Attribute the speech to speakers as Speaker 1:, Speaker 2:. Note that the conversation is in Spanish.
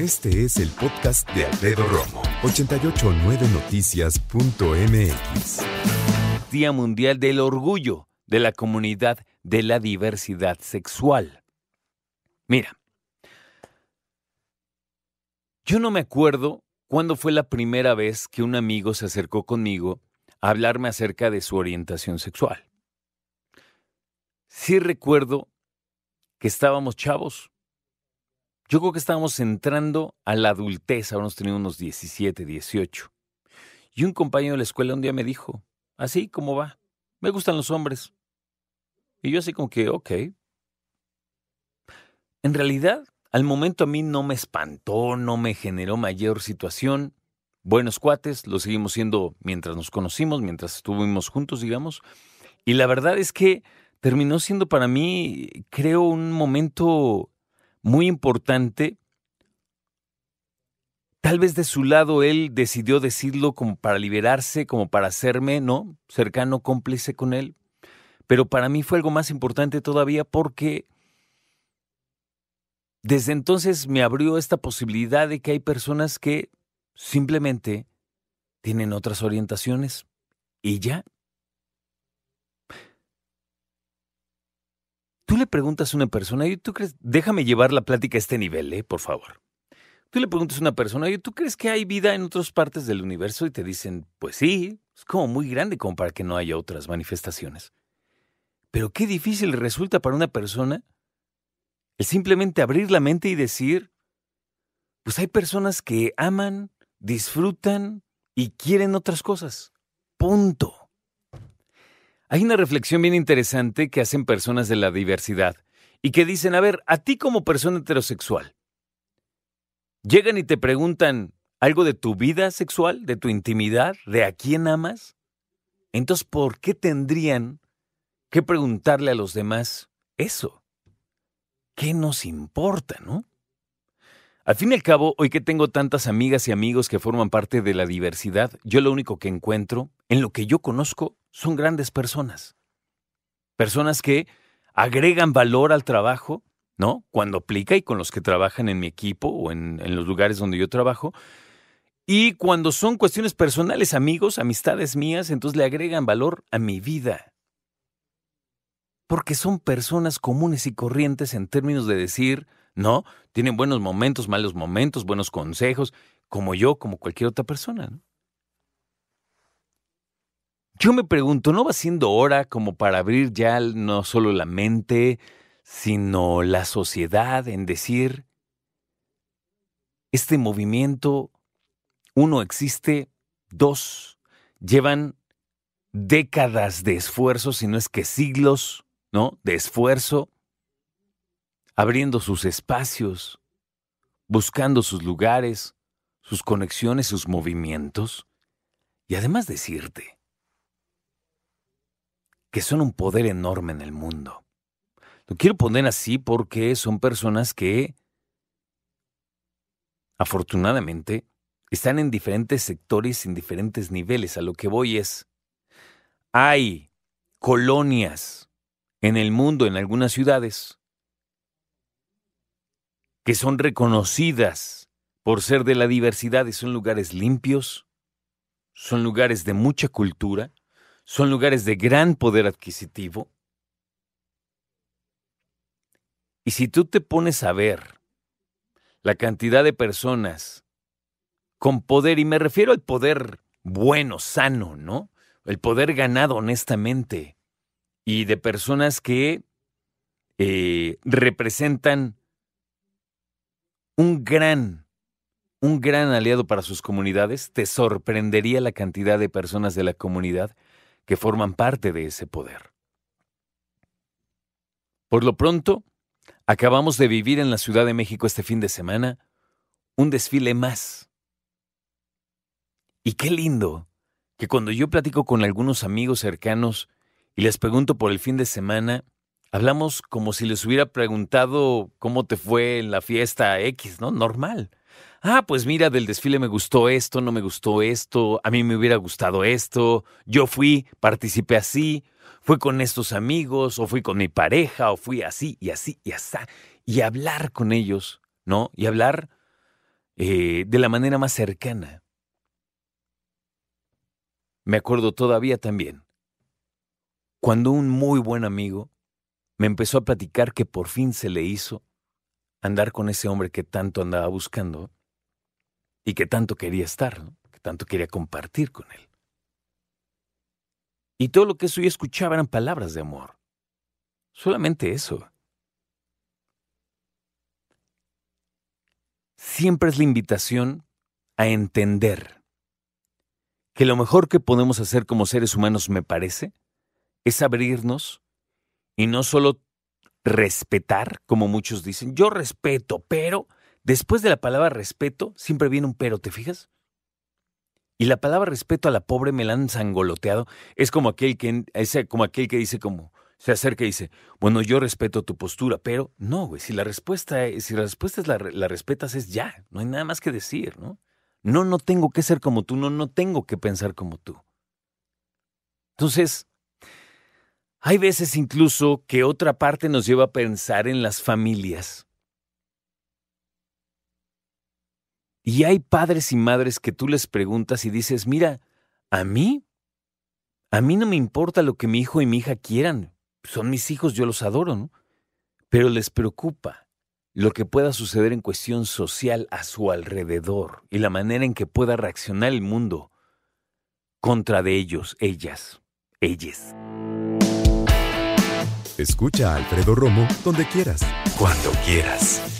Speaker 1: Este es el podcast de Alfredo Romo, 889noticias.mx.
Speaker 2: Día Mundial del Orgullo de la Comunidad de la Diversidad Sexual. Mira, yo no me acuerdo cuándo fue la primera vez que un amigo se acercó conmigo a hablarme acerca de su orientación sexual. Sí recuerdo que estábamos chavos. Yo creo que estábamos entrando a la adultez, habíamos tenido unos 17, 18. Y un compañero de la escuela un día me dijo, así como va, me gustan los hombres. Y yo así como que, ok. En realidad, al momento a mí no me espantó, no me generó mayor situación. Buenos cuates, lo seguimos siendo mientras nos conocimos, mientras estuvimos juntos, digamos. Y la verdad es que terminó siendo para mí, creo, un momento muy importante. Tal vez de su lado él decidió decirlo como para liberarse, como para hacerme, ¿no? Cercano, cómplice con él. Pero para mí fue algo más importante todavía porque desde entonces me abrió esta posibilidad de que hay personas que simplemente tienen otras orientaciones y ya. Le preguntas a una persona, y tú crees, déjame llevar la plática a este nivel, ¿eh? por favor. Tú le preguntas a una persona, y tú crees que hay vida en otras partes del universo y te dicen, pues sí, es como muy grande como para que no haya otras manifestaciones. Pero qué difícil resulta para una persona el simplemente abrir la mente y decir, pues hay personas que aman, disfrutan y quieren otras cosas. Punto. Hay una reflexión bien interesante que hacen personas de la diversidad y que dicen, a ver, a ti como persona heterosexual, llegan y te preguntan algo de tu vida sexual, de tu intimidad, de a quién amas. Entonces, ¿por qué tendrían que preguntarle a los demás eso? ¿Qué nos importa, no? Al fin y al cabo, hoy que tengo tantas amigas y amigos que forman parte de la diversidad, yo lo único que encuentro, en lo que yo conozco, son grandes personas. Personas que agregan valor al trabajo, ¿no? Cuando aplica y con los que trabajan en mi equipo o en, en los lugares donde yo trabajo. Y cuando son cuestiones personales, amigos, amistades mías, entonces le agregan valor a mi vida. Porque son personas comunes y corrientes en términos de decir, no, tienen buenos momentos, malos momentos, buenos consejos, como yo, como cualquier otra persona. ¿no? Yo me pregunto, ¿no va siendo hora como para abrir ya no solo la mente, sino la sociedad en decir, este movimiento, uno, existe, dos, llevan décadas de esfuerzo, si no es que siglos, ¿no? De esfuerzo, abriendo sus espacios, buscando sus lugares, sus conexiones, sus movimientos, y además decirte, que son un poder enorme en el mundo. Lo quiero poner así porque son personas que, afortunadamente, están en diferentes sectores, en diferentes niveles. A lo que voy es, hay colonias en el mundo, en algunas ciudades, que son reconocidas por ser de la diversidad y son lugares limpios, son lugares de mucha cultura, son lugares de gran poder adquisitivo. Y si tú te pones a ver la cantidad de personas con poder, y me refiero al poder bueno, sano, ¿no? El poder ganado honestamente, y de personas que eh, representan un gran, un gran aliado para sus comunidades, te sorprendería la cantidad de personas de la comunidad que forman parte de ese poder. Por lo pronto, acabamos de vivir en la Ciudad de México este fin de semana un desfile más. Y qué lindo que cuando yo platico con algunos amigos cercanos y les pregunto por el fin de semana, hablamos como si les hubiera preguntado cómo te fue en la fiesta X, ¿no? Normal ah, pues mira, del desfile me gustó esto, no me gustó esto, a mí me hubiera gustado esto, yo fui, participé así, fui con estos amigos, o fui con mi pareja, o fui así y así y así, y hablar con ellos, ¿no? Y hablar eh, de la manera más cercana. Me acuerdo todavía también, cuando un muy buen amigo me empezó a platicar que por fin se le hizo andar con ese hombre que tanto andaba buscando y que tanto quería estar, que tanto quería compartir con él. Y todo lo que eso yo escuchaba eran palabras de amor. Solamente eso. Siempre es la invitación a entender que lo mejor que podemos hacer como seres humanos, me parece, es abrirnos y no solo respetar, como muchos dicen, yo respeto, pero después de la palabra respeto siempre viene un pero, ¿te fijas? Y la palabra respeto a la pobre me la han sangoloteado. Es como aquel que, como aquel que dice como, se acerca y dice, bueno, yo respeto tu postura, pero no, güey, si la respuesta es, si la respuesta es la, la respetas es ya, no hay nada más que decir, ¿no? No, no tengo que ser como tú, no, no tengo que pensar como tú. Entonces, hay veces incluso que otra parte nos lleva a pensar en las familias Y hay padres y madres que tú les preguntas y dices, mira, a mí, a mí no me importa lo que mi hijo y mi hija quieran. Son mis hijos, yo los adoro, ¿no? Pero les preocupa lo que pueda suceder en cuestión social a su alrededor y la manera en que pueda reaccionar el mundo contra de ellos, ellas, ellas.
Speaker 1: Escucha a Alfredo Romo donde quieras. Cuando quieras.